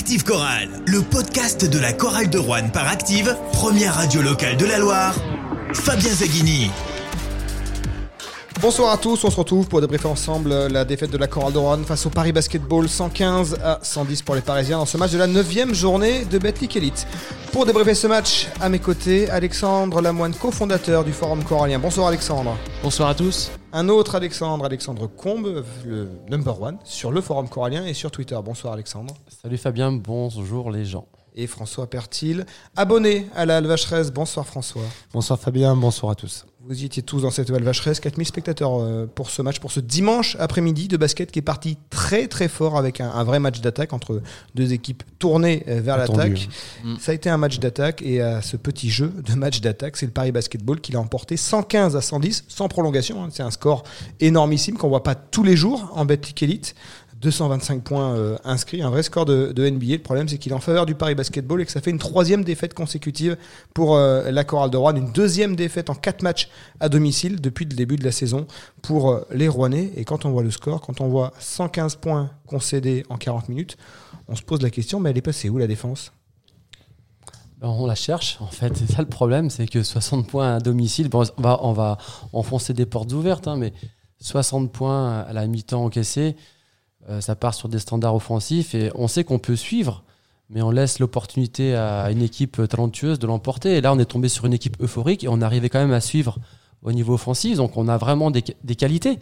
Active Chorale, le podcast de la chorale de Rouen par Active, première radio locale de la Loire. Fabien Zaghini. Bonsoir à tous, on se retrouve pour débriefer ensemble la défaite de la Chorale de Rouen face au Paris Basketball 115 à 110 pour les Parisiens dans ce match de la 9 journée de Betclic Elite. Pour débriefer ce match, à mes côtés, Alexandre Lamoine, cofondateur du Forum Corallien. Bonsoir Alexandre. Bonsoir à tous. Un autre Alexandre, Alexandre Combe, le number one sur le Forum Corallien et sur Twitter. Bonsoir Alexandre. Salut Fabien, bonjour les gens. Et François Pertil, abonné à la Vacheresse. Bonsoir François. Bonsoir Fabien, bonsoir à tous. Vous y étiez tous dans cette Vacheresse, 4000 spectateurs euh, pour ce match, pour ce dimanche après-midi de basket qui est parti très très fort avec un, un vrai match d'attaque entre deux équipes tournées euh, vers l'attaque. Mm. Ça a été un match d'attaque et à ce petit jeu de match d'attaque, c'est le Paris Basketball qui l'a emporté 115 à 110 sans prolongation. hein. C'est un score énormissime qu'on voit pas tous les jours en Betclic Elite. 225 points euh, inscrits, un vrai score de, NBA. Le problème, c'est qu'il est en faveur du Paris Basketball et que ça fait une troisième défaite consécutive pour euh, la Chorale de Rouen, une deuxième défaite en quatre matchs à domicile depuis le début de la saison pour euh, les Rouennais. Et quand on voit le score, quand on voit 115 points concédés en 40 minutes, on se pose la question, mais elle est passée où la défense? Ben, on la cherche, en fait. C'est ça le problème, c'est que 60 points à domicile, bon, on, va, on va enfoncer des portes ouvertes, hein, mais 60 points à la mi-temps encaissés, euh, ça part sur des standards offensifs et on sait qu'on peut suivre, mais on laisse l'opportunité à une équipe talentueuse de l'emporter. Et là, on est tombé sur une équipe euphorique et on arrivait quand même à suivre au niveau offensif, donc on a vraiment des, qualités.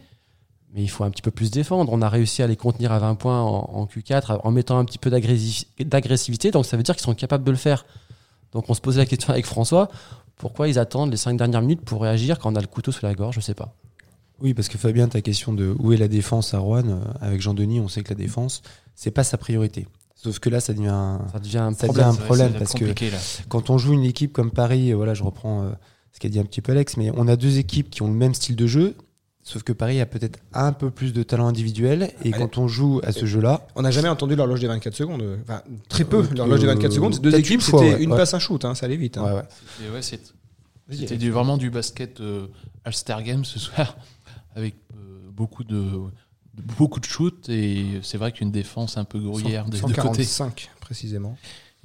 Mais il faut un petit peu plus défendre. On a réussi à les contenir à 20 points en, en Q4 en mettant un petit peu d'agressi- d'agressivité. Donc ça veut dire qu'ils sont capables de le faire. Donc on se posait la question avec François pourquoi ils attendent les 5 dernières minutes pour réagir quand on a le couteau sous la gorge? Je sais pas. Oui, parce que Fabien, ta question de où est la défense à Rouen, euh, avec Jean-Denis, on sait que la défense, c'est pas sa priorité. Sauf que là, ça devient un, Ça devient un ça problème. devient un problème C'est parce que là. quand on joue une équipe comme Paris, euh, voilà, je reprends euh, ce qu'a dit un petit peu Alex, mais on a deux équipes qui ont le même style de jeu. Sauf que Paris a peut-être un peu plus de talent individuel. Et Allez. quand on joue à ce jeu-là, On n'a jamais entendu l'horloge des 24 secondes. Enfin, très peu, Euh, l'horloge des 24 secondes. Ces deux équipes, une fois, c'était ouais, une ouais. passe, un shoot. hein, ça allait vite. hein. ouais, C'était vraiment du basket euh, All-Star Game ce soir, avec euh, beaucoup de, beaucoup de shoots et c'est vrai qu'une défense un peu grouillère des deux côtés. 145 précisément.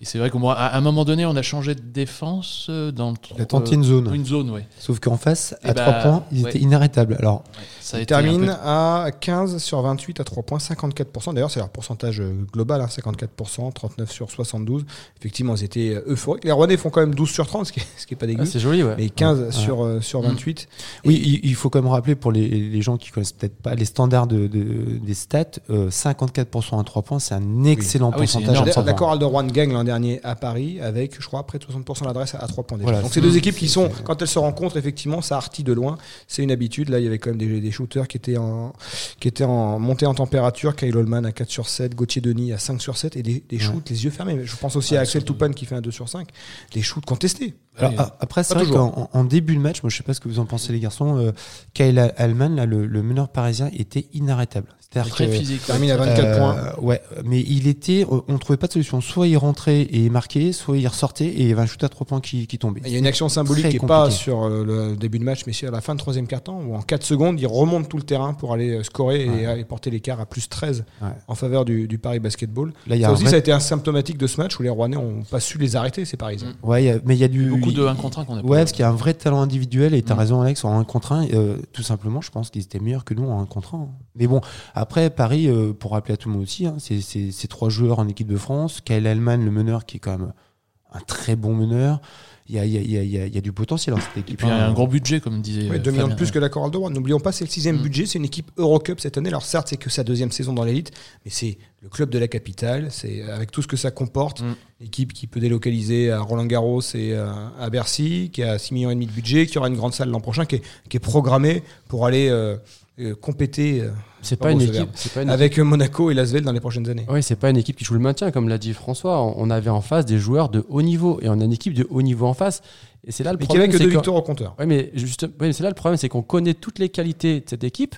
Et c'est vrai qu'à à un moment donné, on a changé de défense euh, dans le La une zone. Une zone, ouais. Sauf qu'en face, Eh à bah, 3 points, ils ouais. étaient inarrêtables. Alors, Ça a Il été un termine peu- à 15 sur 28 à 3 points, 54%. D'ailleurs, c'est leur pourcentage euh, global, hein, 54%, 39 sur 72. Effectivement, ils étaient euh, euphoriques. Les Rouennais font quand même 12 sur 30, ce qui est, ce qui est pas dégueu. Ah, c'est joli, ouais. mais 15 Ouais. sur, euh, sur Mm. 28. Oui, il, il faut quand même rappeler pour les, les gens qui connaissent peut-être pas les standards de, de- des stats, euh, 54% à 3 points, c'est un excellent Ah oui, c'est pourcentage énorme. à 3 La points. Chorale de Rouen gagne l'an dernier à Paris avec, je crois, près de 60% d'adresse à 3 points. Voilà, Donc, c'est- deux équipes qui sont, quand elles se rencontrent, effectivement, ça artille de loin. C'est une habitude. Là, il y avait quand même des, des shooters qui étaient en, qui étaient en montée en température. Kyle Holman à 4 sur 7, Gauthier Denis à 5 sur 7 et des, des shoots les yeux fermés. Je pense aussi à Axel Toupane qui fait un 2 sur 5. Des shoots contestés. Alors, après, c'est Pas vrai qu'en en, en début de match, moi je sais pas ce que vous en pensez les garçons, euh, Kyle Allman, là, le, le meneur parisien, était inarrêtable. C'est-à-dire Très que, physique. Termine à ouais. 24 euh, points. Ouais, mais il était, on trouvait pas de solution. Soit il rentrait et marquait, soit il ressortait et il y avait un shoot à 3 points qui, qui tombait. Il y a une action symbolique qui n'est pas compliqué. sur euh, le début de match, mais sur la fin de troisième quart-temps, où en 4 secondes, il remonte tout le terrain pour aller euh, scorer et, Ouais. et porter l'écart à plus 13 Ouais. en faveur du, du Paris Basketball. Là, y a Ça aussi, vrai- ça a été un symptomatique de ce match où les Rouennais n'ont pas su les arrêter, ces Parisiens. Ouais, mais il y a du Beaucoup de 1 contre 1 qu'on a Ouais, parce qu'il y a un vrai talent individuel et tu as Mm. raison Alex, en 1 contre 1, euh, tout simplement, je pense qu'ils étaient meilleurs que nous en 1 contre 1. Mais bon, après Paris, euh, pour rappeler à tout le monde aussi, hein, c'est c'est- c'est trois joueurs en équipe de France, Kyle Allman, le meneur, qui est quand même un très bon meneur. Il y a, il y a- il y a- il y a- il y a du potentiel dans cette Et équipe. puis il y a hein. un gros budget, comme disait. Ouais, euh, 2 millions de plus que la Chorale de Rouen. N'oublions pas, c'est le sixième Mm. budget. C'est une équipe Eurocup cette année. Alors certes, c'est que sa deuxième saison dans l'élite, mais c'est le club de la capitale. C'est avec tout ce que ça comporte. Mm. L'équipe qui peut délocaliser à Roland Garros et à, à Bercy, qui a 6 millions et demi de budget, qui aura une grande salle l'an prochain, qui est, qui est programmée pour aller euh, euh, compéter euh, C'est pas une équipe. pas une avec Monaco et Lasvel dans les prochaines années. Oui, c'est pas une équipe qui joue le maintien, comme l'a dit François. On avait en face des joueurs de haut niveau et on a une équipe de haut niveau en face. Et c'est là le Mais qui problème. avait que deux victoires au compteur. Ouais, mais juste, c'est là le problème, c'est qu'on connaît toutes les qualités de cette équipe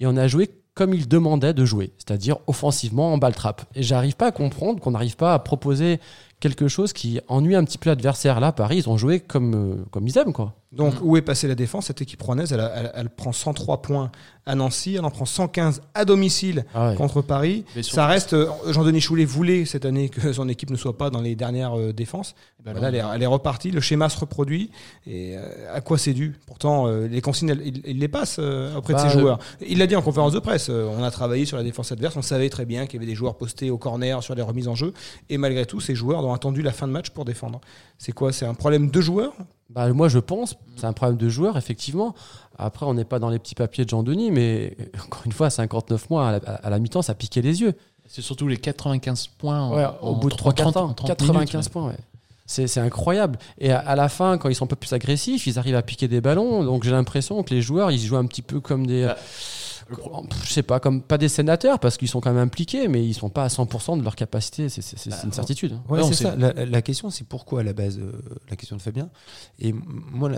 et on a joué comme il demandait de jouer, c'est-à-dire offensivement en balle trappe. Et j'arrive pas à comprendre qu'on n'arrive pas à proposer quelque chose qui ennuie un petit peu l'adversaire. Là, Paris, ils ont joué comme, euh, comme ils aiment, quoi. Donc, où est passée la défense? Cette équipe rouennaise, elle, elle- elle prend 103 points à Nancy, elle en prend 115 à domicile Ah ouais. contre Paris. Ça reste. euh, Jean-Denis Choulet voulait cette année que son équipe ne soit pas dans les dernières euh, défenses. Ben Voilà, elle, est, elle est repartie, le schéma se reproduit. Et euh, à quoi c'est dû? Pourtant, euh, les consignes, il, il les passe euh, auprès Bah, de ses euh, joueurs. Il l'a dit en conférence de presse. euh, on a travaillé sur la défense adverse. On savait très bien qu'il y avait des joueurs postés au corner sur les remises en jeu. Et malgré tout, ces joueurs ont attendu la fin de match pour défendre. C'est quoi C'est un problème de joueurs? Bah, moi, je pense, c'est un problème de joueur, effectivement. Après, on n'est pas dans les petits papiers de Jean-Denis, mais encore une fois, 59 mois à la, à la mi-temps, ça piquait les yeux. C'est surtout les 95 points en- Ouais, en au bout de 3 30 quarts temps, en 30 95 minutes, points, ouais. C'est c'est incroyable. Et à, à la fin, quand ils sont un peu plus agressifs, ils arrivent à piquer des ballons. Donc j'ai l'impression que les joueurs, ils jouent un petit peu comme des. Bah, je sais pas, comme pas des sénateurs, parce qu'ils sont quand même impliqués, mais ils sont pas à 100% de leur capacité. C'est Bah, une certitude. hein. Ouais, c'est ça. La, la question, c'est pourquoi à la base, euh, la question de Fabien? Et moi,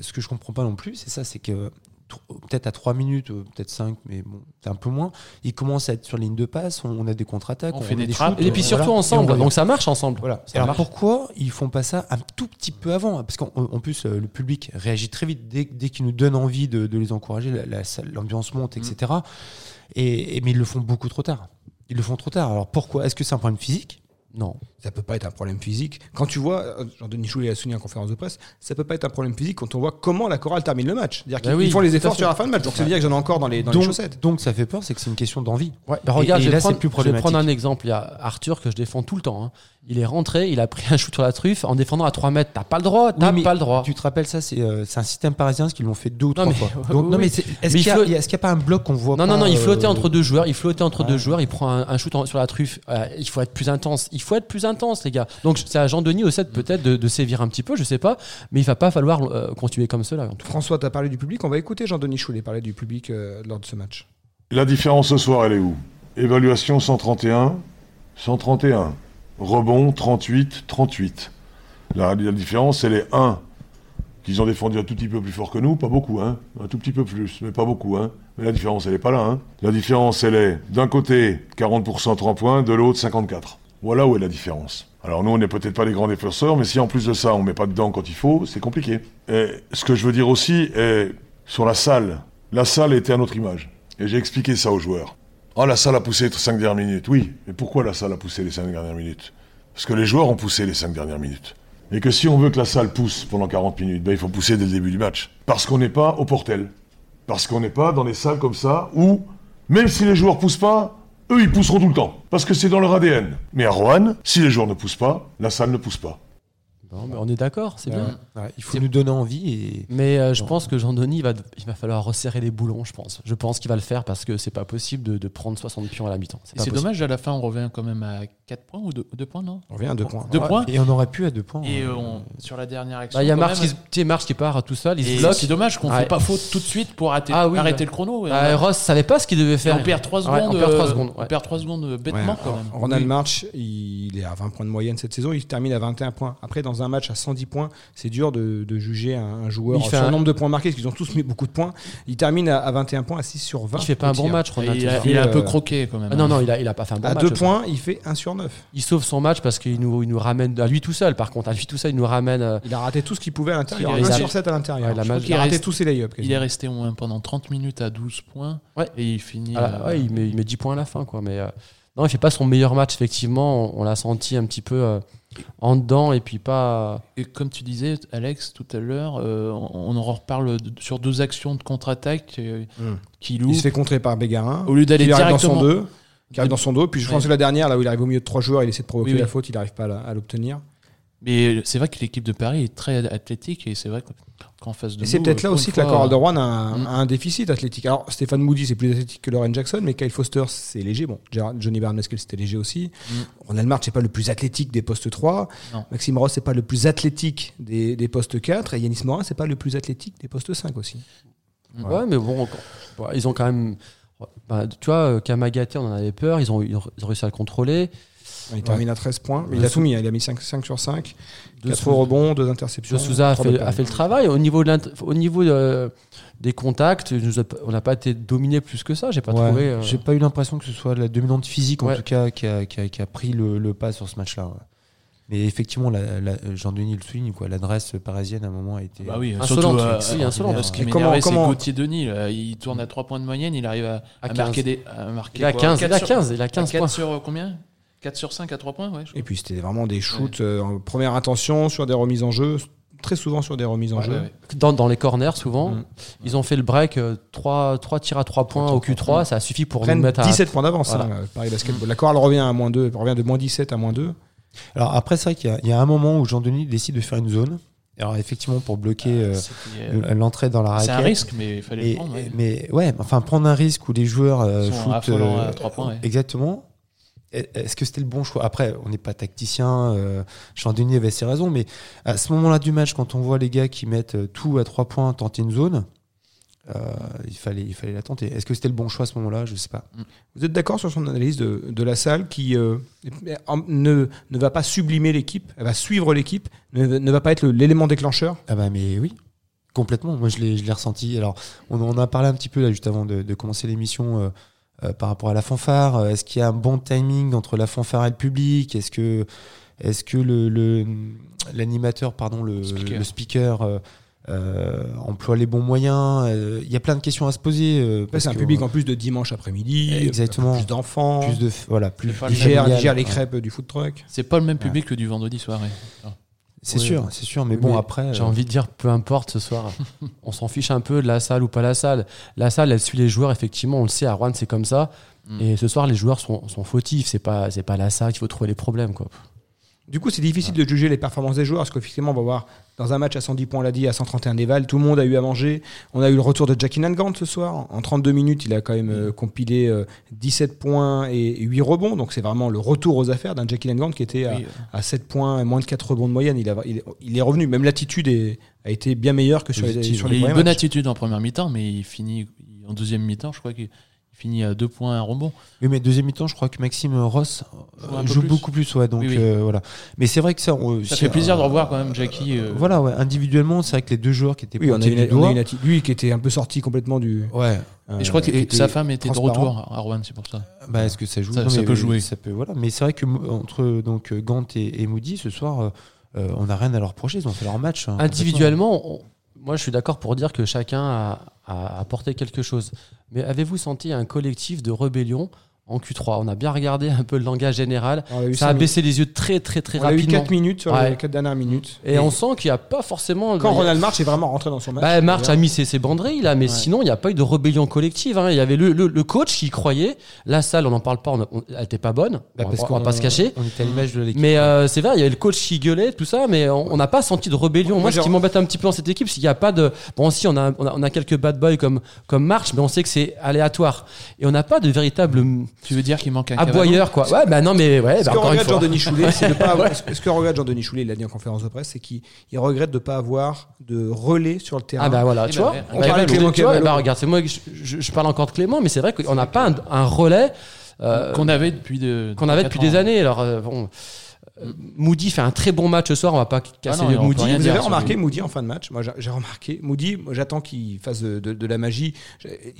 ce que je comprends pas non plus, c'est ça, c'est que peut-être à 3 minutes, euh, peut-être 5, mais bon, c'est un peu moins. Ils commencent à être sur ligne de passe, on, a des contre-attaques, On on, fait des des trappes, shoots, Et puis euh, surtout voilà. ensemble, on donc ça marche ensemble. Voilà. Ça Alors marche. pourquoi ils font pas ça un tout petit peu avant Parce qu'en en plus, euh, le public réagit très vite dès, dès qu'ils nous donnent envie de, de les encourager, la- la salle- l'ambiance monte, etc. Et, et- mais ils le font beaucoup trop tard. Ils le font trop tard. Alors pourquoi? Est-ce que c'est un problème physique? Non. Ça peut pas être un problème physique. Quand tu vois, euh, Jean-Denis Choulet a souligné en conférence de presse, ça peut pas être un problème physique quand on voit comment la chorale termine le match. C'est-à-dire qu'ils Bah oui, ils font les efforts sur la fin de match. Donc ça veut dire que j'en ai encore dans les, dans les donc, chaussettes. donc ça fait peur, c'est que c'est une question d'envie. Ouais, bah regarde, et je, vais là, prendre, c'est plus je vais prendre un exemple. Il y a Arthur que je défends tout le temps. hein. Il est rentré, il a pris un shoot sur la truffe en défendant à 3 mètres. T'as pas le droit, t'as Oui, pas le droit. Tu te rappelles ça C'est euh, c'est un système parisien qui l'ont fait deux ou trois mais- fois. ouais, Donc, oui, non, oui. mais c'est- est-ce qu'il y, il a- flotte- pas un bloc qu'on voit Non, pas non, non, il euh, flottait entre deux joueurs. Il flottait entre deux joueurs. Il prend un, shoot sur la truffe. Euh, il faut être plus intense. Il faut être plus intense, les gars. Donc c'est à Jean-Denis au 7 peut-être de, de sévir un petit peu, je sais pas. Mais il va pas falloir euh, continuer comme cela. en tout cas. François, tu as parlé du public. On va écouter Jean-Denis Choulet parler du public euh, lors de ce match. La différence ce soir, elle est où? Évaluation 131, 131. Rebond 38, 38. La, la différence, elle est 1. Qu'ils ont défendu un tout petit peu plus fort que nous, pas beaucoup, hein. Un tout petit peu plus, mais pas beaucoup, hein. Mais la différence, elle est pas là, hein. La différence, elle est d'un côté 40% 3 points, de l'autre 54. Voilà où est la différence? Alors nous, on n'est peut-être pas les grands défenseurs, mais si en plus de ça, on met pas dedans quand il faut, c'est compliqué. Ce que je veux dire aussi est sur la salle. La salle était à notre image. Et j'ai expliqué ça aux joueurs. Ah, la salle a poussé les 5 dernières minutes. Oui, mais pourquoi la salle a poussé les 5 dernières minutes? Parce que les joueurs ont poussé les 5 dernières minutes. Et que si on veut que la salle pousse pendant 40 minutes, ben, il faut pousser dès le début du match. Parce qu'on n'est pas au portel. Parce qu'on n'est pas dans des salles comme ça où, même si les joueurs poussent pas, eux, ils pousseront tout le temps. Parce que c'est dans leur ADN. Mais à Rouen, si les joueurs ne poussent pas, la salle ne pousse pas. Bon, mais on est d'accord, c'est bien. Ouais, il faut nous donner envie et Mais euh, je Bon. pense que Jean-Denis, il va, il va falloir resserrer les boulons, je pense. Je pense qu'il va le faire parce que c'est pas possible de, de prendre 60 pions à la mi-temps. C'est dommage, à la fin, on revient quand même à 4 points ou 2, points, non? On revient à deux points. Deux points? Et on aurait pu à deux points. Et hein. euh, on- sur la dernière action. Bah, Il y a même, qui, se- part tout seul, il et se bloque. C'est dommage qu'on ne Ouais. fait pas faute tout de suite pour arrêter, Ah oui, arrêter bah. le chrono. Bah, on, Ross savait pas ce qu'il devait et faire. on perd 3 Ouais, secondes. on perd trois euh, secondes, on perd 3 secondes bêtement Ouais, quand même. Ronald. March, il est à 20 points de moyenne cette saison. Il termine à 21 points. Après, dans un match à 110 points, c'est dur de, de juger un, un joueur Il fait sur un- nombre de points marqués, parce qu'ils ont tous mis beaucoup de points. Il termine à, à 21 points, à 6 sur 20. Il fait pas un bon tir. match, il, a, il un peu euh, croqué quand même. Ah non, non, il a, il a pas fait un bon À match. 2 aussi. points, il fait 1 sur 9. Il sauve son match parce qu'il nous, il nous ramène à lui tout seul. Par contre, à lui tout seul, il nous ramène. euh, Il a raté tout ce qu'il pouvait à l'intérieur. Il 1 a- sur 7 à l'intérieur. Qu'il a il raté reste- tous ses lay-ups. Il est resté au moins pendant 30 minutes à 12 points. Ouais. Et il finit. à la- euh, ouais, il, met, il met 10 points à la fin, quoi. Mais euh, non, il fait pas son meilleur match, effectivement. On, on l'a senti un petit peu euh, en dedans et puis pas. Et comme tu disais, Alex, tout à l'heure, euh, on, on en reparle de- sur deux actions de contre-attaque euh, Hmm. qui Il louent. se fait contrer par Bégarin. Au lieu d'aller Il arrive dans directement. son 2. Qui arrive dans son dos. Puis je pense que la dernière, là où il arrive au milieu de trois joueurs, il essaie de provoquer Oui, oui. la faute. Il n'arrive pas à l'obtenir. Mais c'est vrai que l'équipe de Paris est très athlétique et c'est vrai qu'en face de Et c'est peut-être là pour aussi que la chorale de Rouen a un, a un déficit athlétique. Alors, Stéphane Moody, c'est plus athlétique que Lauren Jackson, mais Kyle Foster, c'est léger. Bon, Johnny Barneskel, c'était léger aussi. Mm. Ronald March, c'est pas le plus athlétique des postes 3. Non. Maxime Ross, c'est pas le plus athlétique des, des postes 4. Et Yanis Morin, c'est pas le plus athlétique des postes 5 aussi. Ouais, mais bon, bon, ils ont quand même. bah, tu vois, euh, Kamagaté, on en avait peur. Ils ont, ils ont réussi à le contrôler. Il termine à 13 points. Mais il a tout mis. hein. Il a mis 5, 5 sur 5. De 4 rebonds, 2 interceptions. De Souza a fait, a fait le travail. Au niveau, de au niveau de- des contacts, il nous a- on n'a pas été dominé plus que ça. J'ai pas Ouais, trouvé. euh, J'ai pas eu l'impression que ce soit la dominante physique en Ouais. tout cas qui a, qui a- qui a pris le, le pas sur ce match-là. ouais. Mais effectivement, la, la- Jean-Denis le souligne, quoi. L'adresse parisienne à un moment a été. Bah oui, Insolente, surtout, euh, oui, insolente. euh, Ce qui m'énervait, comment- c'est Gauthier Denis. là. Il tourne à 3 points de moyenne, il arrive à, À à 15. marquer des. À marquer Il a quoi 15, il a Quatre sur- 15, il a 15 4 points. sur euh, combien? 4 sur 5 à 3 points, ouais. je crois. Et puis c'était vraiment des shoots euh, en première intention sur des remises en jeu, très souvent sur des remises en Ouais, jeu. ouais, ouais. Dans, dans les corners, souvent, Mm. ils ont fait le break, 3, tirs à 3 points au Q3, ça a suffi pour nous mettre à. 17 points d'avance, Voilà. hein, Paris Basketball. La chorale revient à moins 2, revient de moins 17 à moins 2. Alors après, c'est vrai qu'il y y, a un moment où Jean-Denis décide de faire une zone. Alors effectivement, pour bloquer euh, C'était, euh, l'entrée dans la raquette. C'est un risque, mais il fallait Et- le prendre. ouais. Mais ouais, enfin prendre un risque où les joueurs euh, Sont shootent, à trois points, ouais. Exactement. Est- Est-ce que c'était le bon choix? Après, on n'est pas tacticien. Euh, Jean-Denis avait ses raisons, mais à ce moment-là du match, quand on voit les gars qui mettent euh, tout à trois points, tenter une zone, euh, il fallait, il fallait la tenter. Est-ce que c'était le bon choix à ce moment-là? Je sais pas. Vous êtes d'accord sur son analyse de, de la salle qui euh, ne, ne va pas sublimer l'équipe, elle va suivre l'équipe, ne, ne va pas être l'élément déclencheur? Ah bah mais oui, complètement. Moi je l'ai, je l'ai ressenti. Alors on en a parlé un petit peu là juste avant de, de commencer l'émission euh, euh, par rapport à la fanfare. Euh, Est-ce qu'il y a un bon timing entre la fanfare et le public? Est-ce que est-ce que le, le- l'animateur pardon le Speaker. le speaker euh, emploie les bons moyens? Euh, Il y a plein de questions à se poser. euh, C'est un que, public en plus de dimanche après-midi, Exactement. plus d'enfants, plus de voilà plus, qui gèrent les Ouais. crêpes du food truck. C'est pas le même public que du vendredi soir. ouais. C'est Oui. sûr, c'est sûr. Mais bon Mais après. J'ai euh, envie de dire, peu importe ce soir, on s'en fiche un peu de la salle ou pas la salle. La salle, elle suit les joueurs, effectivement, on le sait, à Rouen, c'est comme ça. Mm. Et ce soir, les joueurs sont, sont fautifs, c'est pas, c'est pas la salle qu'il faut trouver les problèmes. Quoi. Du coup, c'est difficile de juger les performances des joueurs parce qu'effectivement, on va voir dans un match à 110 points, on l'a dit, à 131 déval, tout le monde a eu à manger. On a eu le retour de Jackie Nangant ce soir. En 32 minutes, il a quand même euh, compilé euh, 17 points et 8 rebonds. Donc, c'est vraiment le retour aux affaires d'un Jackie Nangant qui était à, Oui, euh, à 7 points et moins de 4 rebonds de moyenne. Il, a- il est- il est revenu. Même l'attitude a été bien meilleure que sur les, sur il les a une premiers bonne matchs. attitude en première mi-temps, mais il finit en deuxième mi-temps, je crois qu'il finit à 2 points un rebond. Oui, mais deuxième mi-temps, je crois que Maxime Ross euh, Joue plus. beaucoup plus, ouais. Donc Oui, oui. euh, voilà. Mais c'est vrai que ça, on- Ça si- fait plaisir de revoir quand même Jackie. euh, Voilà, ouais. Individuellement, c'est vrai que les deux joueurs qui étaient Oui, on a, une, du on a une lui qui était un peu sorti complètement du. Ouais. euh, Et je crois que sa femme était de retour à Rouen, c'est pour ça. Bah, est-ce que ça joue Ça- Non, ça mais, peut jouer. Ça peut, voilà. Mais c'est vrai que entre donc Gant et, et Moody ce soir, on n'a rien à leur reprocher. Ils ont fait leur match. hein, Individuellement, on- moi je suis d'accord pour dire que chacun a, a apporté quelque chose. Mais avez-vous senti un collectif de rébellion en Q3 On a bien regardé un peu le langage général. On a Ça a minutes. baissé les yeux très très très On a eu rapidement. 4 minutes sur Ouais. les 4 dernières minutes. Et on sent qu'il n'y a pas forcément. Quand Ronald March est vraiment rentré dans son match. Bah, March a mis ses, ses banderilles là, mais Ouais. sinon il n'y a pas eu de rébellion collective. hein. Il y avait le, le- le coach qui y croyait. La salle, on n'en parle pas, on on- elle n'était pas bonne. Bah, on, va- parce on va qu'on- pas se cacher. On était à l'image de l'équipe. Mais euh, c'est vrai, il y avait le coach qui gueulait, tout ça, mais on on n'a pas senti de rébellion. Moi, Moi, ce qui m'embête un petit peu dans cette équipe, c'est qu'il n'y a pas de. Bon, si, on a, on a, on a quelques bad boys comme, comme March, mais on sait que c'est aléatoire. Et on n'a pas de véritable Tu veux dire qu'il manque un aboyeur, quoi. Ouais, bah non, mais ouais, Ce bah, que encore une regrette. Jean-Denis Choulet, c'est de pas avoir- ce que regrette Jean-Denis Choulet, il l'a dit en conférence de presse, c'est qu'il il regrette de ne pas avoir de relais sur le terrain. Ah bah voilà, Eh tu ben, vois. ouais. On parlait de tu Clément vois, Cavallo. bah regarde, c'est moi, que je, je- je parle encore de Clément, mais c'est vrai qu'on n'a pas un, un relais euh, Qu'on avait depuis, de, qu'on avait depuis des années. Alors euh, bon, Moody fait un très bon match ce soir. On va pas casser non, le on peut Moody. Vous avez remarqué lui. Moody en fin de match Moi, j'ai remarqué. Moody, j'attends qu'il fasse de, de- de la magie.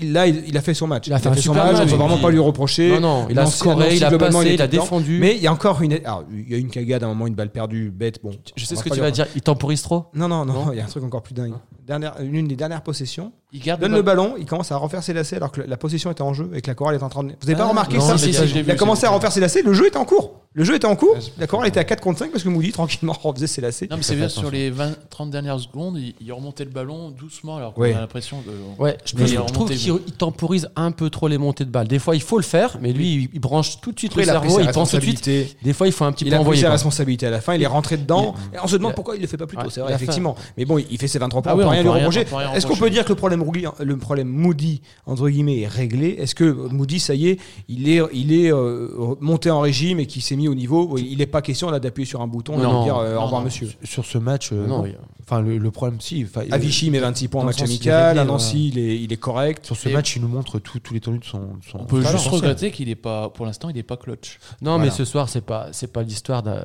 Il- Là, il, il a fait son match. Il a fait un son super match. match, On ne peut vraiment pas lui reprocher. Non, non, il a scoré, il a globalement, passé, il a défendu. Mais il y a encore une. Alors, il y a une cagade à un moment, une balle perdue, bête. Bon, Je sais ce que tu vas dire. Il temporise trop? Non, non, non, il y a un truc encore plus dingue. Dernière, une des dernières possessions. Il garde Donne le le ballon, il commence à refaire ses lacets alors que la possession était en jeu et que la chorale est en train de. Vous n'avez pas Ah, remarqué non, ça Il a commencé à refaire ses lacets, le jeu était en cours. Le jeu était en cours, la chorale était à 4 contre 5 parce que Moody tranquillement refaisait ses lacets. Non, mais c'est bien sur les 20-30 dernières secondes, il, il remontait le ballon doucement alors qu'on Ouais. a l'impression que. Ouais, je, il trouve qu'il il temporise un peu trop les montées de balles. Des fois, il faut le faire, mais lui, il, il branche tout de suite Après, le il cerveau, il pense tout de suite. Des fois, il faut un petit Il peu a pris envoyer. ses responsabilités à la fin, il est rentré dedans. Et on se demande il pourquoi il le fait pas plus tôt, c'est il vrai, effectivement. Mais bon, il fait ses 23 points, Ah on peut on rien lui reprocher. Est-ce qu'on peut dire que le problème, Rougui- le problème Moody, entre guillemets, est réglé? Est-ce que Moody, ça y est, il est, il est euh, monté en régime et qu'il s'est mis au niveau où Il n'est pas question là d'appuyer sur un bouton et de dire euh, non, au revoir, non. monsieur. Sur ce match, euh, Non, enfin le, le problème, si. euh, Avicii met 26 points en match amical. À Nancy, il est, il est correct. Sur ce Et- match, il nous montre tout- tous les tenus de son. On peut juste regretter qu'il est pas, pour l'instant, il n'est pas clutch. Non, Voilà. mais ce soir, c'est pas, c'est pas l'histoire d'un-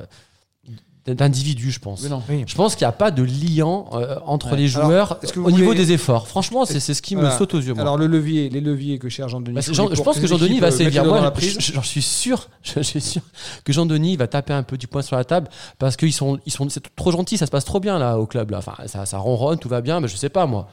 d'individus, je pense. Mais non. Oui. Je pense qu'il n'y a pas de liant euh, entre Ouais. les joueurs que au niveau des efforts. Franchement, c'est c'est ce qui me saute aux yeux. Moi. Alors le levier, les leviers que cherche Jean-Denis. Bah, Jean- je pense que Jean-Denis va euh, sévir. Moi, je- j'en suis sûr, je suis sûr que Jean-Denis va taper un peu du poing sur la table parce qu'ils sont, ils sont, c'est trop gentil, ça se passe trop bien là au club là. Enfin, ça, ça ronronne, tout va bien, mais je sais pas moi.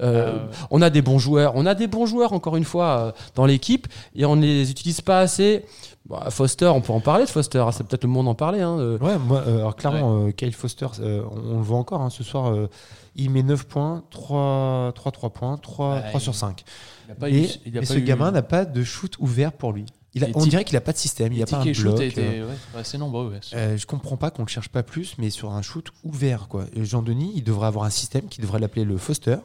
Euh, Euh, On a des bons joueurs, on a des bons joueurs encore une fois dans l'équipe et on ne les utilise pas assez. Bah, Foster, on peut en parler de Foster, c'est peut-être le moment d'en parler. Hein, euh. Ouais, moi, euh, alors clairement, euh, Kyle Foster, euh, on, on le voit encore hein, ce soir, euh, il met 9 points, 3, 3, 3 points, 3, Ouais, 3 sur il- 5. Il a pas Et, eu, il a mais pas ce eu- gamin n'a pas de shoot ouvert pour lui. Il a- Les on dirait qu'il n'a pas de système, il n'y a pas un bloc. euh, ouais, assez nombreux. ouais. euh, je comprends pas qu'on ne le cherche pas plus, mais sur un shoot ouvert. quoi. Jean-Denis, il devrait avoir un système qui devrait l'appeler le Foster.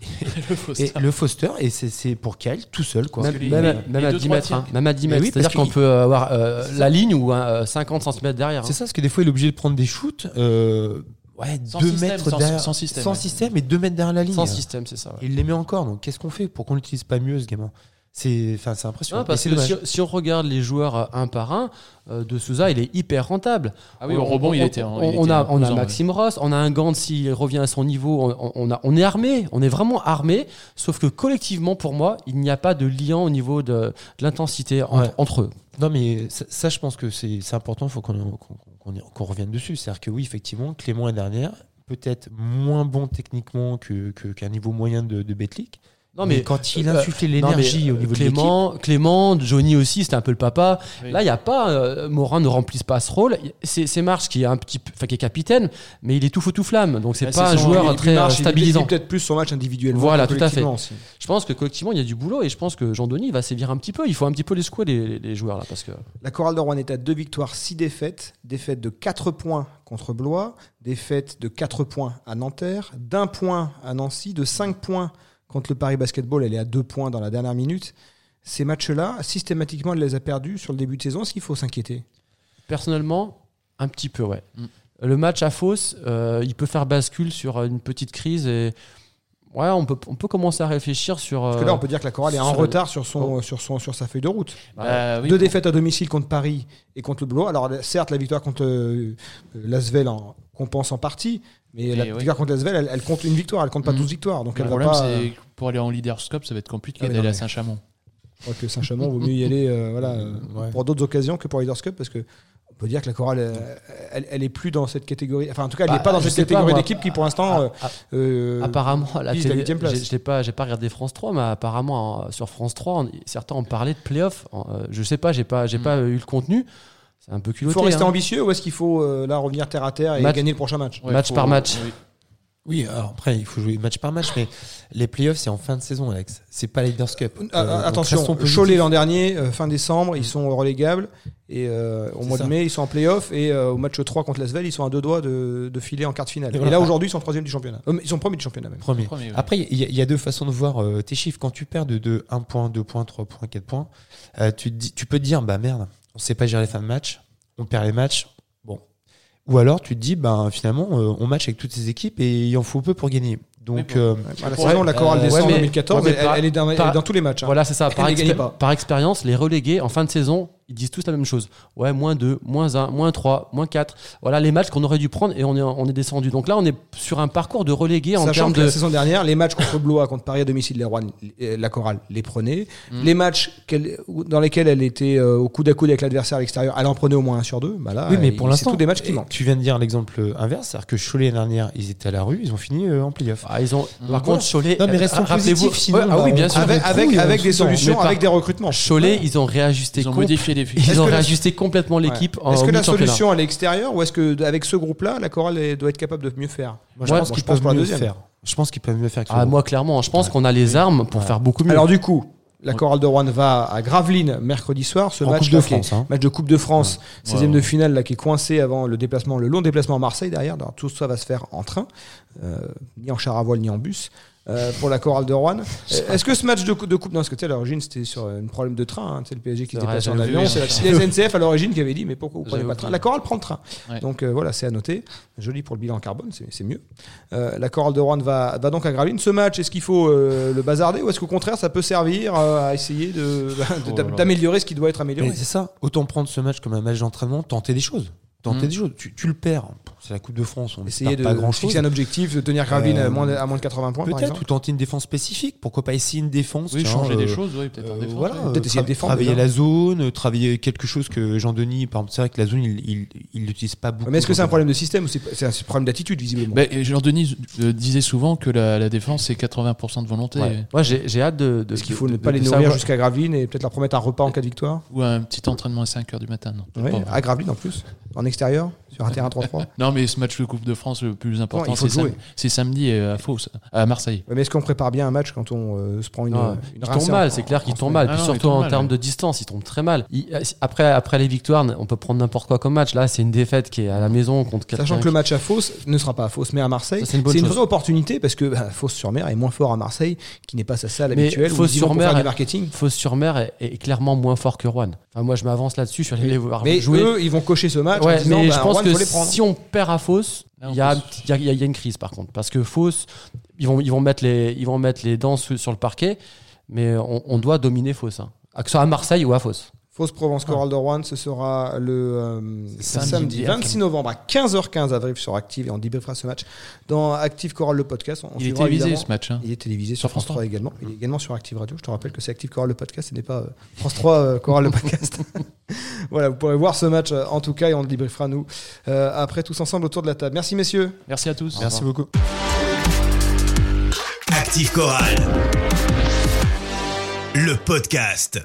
Le Foster. Et le Foster, et c'est- pour Kyle tout seul. Quoi. Même, à- les- même les à deux, 10 trois mètres, hein, même à 10 Mais mètres. oui, C'est-à-dire qu'on peut avoir euh, la ligne ou un, 50 cm derrière. hein. C'est ça, parce que des fois, il est obligé de prendre des shoots. Euh, ouais, Sans 2 système, mètres sans- derrière. sans système, Sans ouais. système et 2 mètres derrière la ligne. Sans système, c'est ça. ouais. Il les met encore. Donc qu'est-ce qu'on fait pour qu'on l'utilise pas mieux, ce gamin? C'est enfin, c'est impressionnant. Non, parce que si, si on regarde les joueurs un par un, euh, de Souza, il est hyper rentable. Ah oui, au rebond, il était. On, il était on a, on a Maxime Ross, on a un Gant s'il revient à son niveau, on, on a, on est armé, on est vraiment armé, sauf que collectivement, pour moi, il n'y a pas de lien au niveau de, de l'intensité entre, Ouais. entre eux. Non, mais ça, ça, je pense que c'est c'est important, il faut qu'on qu'on- qu'on y- qu'on revienne dessus. C'est-à-dire que oui, effectivement, Clément est dernière, peut-être moins bon techniquement que- que- qu'un niveau moyen de, de. Non, mais, mais, quand il euh, mais, l'énergie au euh, niveau de l'équipe. Clément, Clément, Johnny aussi, c'était un peu le papa. Oui. Là, il n'y a pas. euh, Morin ne remplisse pas ce rôle. C'est c'est Marche qui est un petit, peu- enfin, qui est capitaine, mais il est tout feu tout flamme. Donc c'est Ouais, pas c'est un son- joueur très marche, il- stabilisant. Il, peut-être plus son match individuellement. Voilà, tout à fait. aussi. Je pense que collectivement, il y a du boulot et je pense que Jean-Denis va sévir un petit peu. Il faut un petit peu les secouer, les, les joueurs là. Parce que... La chorale de Rouen est à 2 victoires, 6 défaites. Défaite de 4 points contre Blois, défaite de 4 points à Nanterre, d'un point à Nancy, de 5 points contre le Paris Basketball. Elle est à 2 points dans la dernière minute. Ces matchs-là, systématiquement, elle les a perdus sur le début de saison. Est-ce qu'il faut s'inquiéter? Personnellement, un petit peu, ouais. Mm. Le match à Fos, euh, il peut faire bascule sur une petite crise et ouais, on peut, on peut commencer à réfléchir sur. Parce que euh, là, on peut dire que la chorale est en retard sur, son, sur, son, sur sa feuille de route. Bah, oui, Deux défaites à domicile contre Paris et contre le Blois. Alors, certes, la victoire contre euh, l'Asvel en compense en partie, mais Et la oui. victoire contre l'Asvel, elle, elle compte une victoire, elle compte pas Mhm. 12 victoires. Donc, Le elle va problème, pas. c'est pour aller en Leaders Cup, ça va être compliqué Ah d'aller à Saint-Chamond. Je crois que Saint-Chamond, vaut mieux y aller euh, voilà, euh, Ouais. pour d'autres occasions que pour Leaders Cup parce que on peut dire que la chorale, euh, elle, elle est plus dans cette catégorie. Enfin, en tout cas, elle n'est Bah, pas dans cette catégorie d'équipe qui, pour l'instant, euh, Ah, euh, apparemment, à la télé, place. j'ai- je n'ai pas, j'ai pas regardé France 3, mais apparemment, sur France 3, on- certains ont parlé de playoff. Euh, je sais pas, j'ai pas, j'ai Mm. pas eu le contenu. C'est un peu il culotté. faut rester hein. ambitieux ou est-ce qu'il faut euh, là revenir terre à terre et Match- gagner le prochain match Ouais, Match faut- par match. oui. Oui, alors après, il faut jouer match par match, mais les playoffs, c'est en fin de saison, Alex. C'est pas les Leaders Cup. Euh, ah, donc attention. Cholet l'an dernier, euh, fin décembre, ils sont relégables. Et euh, au mois ça. de mai, ils sont en playoff. Et euh, au match 3 contre l'Asvel, ils sont à deux doigts de, de filer en quart de finale. Et Et, voilà. là, aujourd'hui, ils sont troisième du championnat. Euh, ils sont premiers du championnat même. Premier. Premier, oui. Après, il y, a- il y a deux façons de voir euh, tes chiffres. Quand tu perds de, de 1 point, 2 points, 3 points, 4 points, euh, tu, te dis, tu peux te dire, bah merde, on sait pas gérer les fins de match, on perd les matchs, bon. Ou alors tu te dis, bah finalement, euh, on match avec toutes ces équipes et il en faut peu pour gagner. Donc, bon. euh, la Ouais, saison, la chorale euh, descend ouais, en mais- 2014. ouais, mais elle, par- elle est dans, elle est par- dans tous les matchs. hein. Voilà, c'est ça. Par, Elle ne gagne expé- pas. par expérience, les relégués, en fin de saison, ils disent tous la même chose. Ouais, moins 2, moins 1, moins 3, moins 4. Voilà les matchs qu'on aurait dû prendre et on est, on est descendu. Donc là, on est sur un parcours de relégués en Sachant termes que de. la saison dernière, les matchs contre Blois, contre Paris à domicile, les Rouen, la chorale les prenait. Mm. Les matchs dans lesquels elle était euh, au coude à coude avec l'adversaire à l'extérieur, elle en prenait au moins un sur deux. Bah là, oui, mais pour c'est l'instant, tous des matchs qui manquent. tu viens de dire l'exemple inverse, c'est-à-dire que Cholet l'année dernière, ils étaient à la rue, ils ont fini euh, en playoff. Ah, ils ont. Par contre, Cholet. Non, mais restons euh, rappelez-vous- positifs, sinon, Ouais, ah bah, oui, bien on- sûr. Avec, trouille, avec, avec des solutions, avec des recrutements. Cholet, ils ont réajusté. Ils ont com- modifié les Ils ont que la- réajusté complètement l'équipe en Est-ce que la solution elle est extérieure ou est-ce que avec ce groupe-là, la chorale doit être capable de mieux faire? Moi, je Ouais, pense qu'ils peuvent mieux faire. Je pense qu'ils peuvent mieux faire Ah, moi, clairement, je pense qu'on a les armes pour Ouais. faire beaucoup mieux. Alors du coup, la chorale de Rouen va à Gravelines mercredi soir. Ce En match Coupe de est- France, hein. match de Coupe de France, 16e Ouais. de finale là, qui est coincé avant le déplacement, le long déplacement à Marseille derrière. Alors, tout ça va se faire en train, euh, ni en char à voile ni en bus. Euh, pour la chorale de Rouen. Euh, Est-ce que ce match de, cou- de coupe, non, parce que tu sais, à l'origine c'était sur un problème de train, hein, tu sais, le PSG qui C'est se vrai, déplaçait en avion, c'est la, c'est SNCF à l'origine qui avait dit mais pourquoi vous prenez pas le train. La chorale prend le train, Ouais. donc euh, voilà, c'est à noter. Joli pour le bilan carbone, c'est c'est mieux. Euh, la chorale de Rouen va, va donc à Gravelines. Ce match, est-ce qu'il faut euh, le bazarder ou est-ce qu'au contraire ça peut servir euh, à essayer de- de- Oh d'améliorer ce qui doit être amélioré? C'est ça. Autant prendre ce match comme un match d'entraînement, tenter des choses. Tenter Mm. des choses. Tu, tu le perds. C'est la Coupe de France, on Essayer de pas grand chose. fixer un objectif, de tenir Gravelines Euh, à, moins de, à moins de 80 points, par Peut-être, ou tenter une défense spécifique. Pourquoi pas essayer une défense Oui, tiens, changer des euh, choses, oui, peut-être en euh, défense. voilà, oui. Peut-être euh, essayer de défendre, travailler la zone, euh, travailler quelque chose que Jean-Denis, par exemple, c'est vrai que la zone, il il l'utilise pas beaucoup. Mais est-ce que c'est un problème de système ou c'est un problème d'attitude, visiblement? Et Jean-Denis euh, disait souvent que la, la défense, c'est 80% de volonté. Ouais. Moi, j'ai hâte de. de Parce qu'il de- faut ne de- pas les nourrir jusqu'à Gravelines et peut-être leur promettre un repas en cas de victoire? Ou un petit entraînement à 5h du matin. À Gravelines en plus, en extérieur, sur un terrain 3-3. non, mais ce match de Coupe de France, le plus important, c'est sam- samedi euh, à Fos, à Marseille. Ouais, mais est-ce qu'on prépare bien un match quand on euh, se prend une, Non, une il tombe mal, c'est clair qu'il tombe mal. Ah Puis non, il surtout en mal, termes ouais. de distance, il tombe très mal. Il- après, après les victoires, on peut prendre n'importe quoi comme match. Là, c'est une défaite qui est à la maison contre. Sachant que le match à Fos ne sera pas à Fos, mais à Marseille. C'est une bonne C'est une vraie opportunité parce que bah, Fos-sur-Mer est moins fort à Marseille, qui n'est pas sa salle Mais habituelle. Fos-sur-Mer marketing. Fos-sur-Mer est, est clairement moins fort que Rouen. Enfin, moi, je m'avance là-dessus. Je suis allé les voir Mais jouer. eux, ils vont cocher ce match en Ouais, disant mais bah, je pense que si on perd à Fos, il y, a y y y une crise par contre. Parce que Fos, ils vont, ils vont, mettre, les, ils vont mettre les dents sur sur le parquet, mais on, on doit dominer Fos. Hein. Que ce soit à Marseille ou à Fos. Fausse Provence Coral de Rouen, ce sera le euh, Samedi, samedi, à 26 novembre à 15h15 à Drive sur Active et on débriefera ce match dans Active Coral le podcast. On Il est télévisé ce match. hein. Il est télévisé sur Sur France France 3 également. Il est également sur Active Radio. Je te rappelle que c'est Active Coral le podcast, ce n'est pas euh, France 3 euh, Coral le podcast. voilà, vous pourrez voir ce match euh, en tout cas et on le débriefera nous euh, après tous ensemble autour de la table. Merci messieurs. Merci à tous. Merci beaucoup. Active Chorale. Le podcast.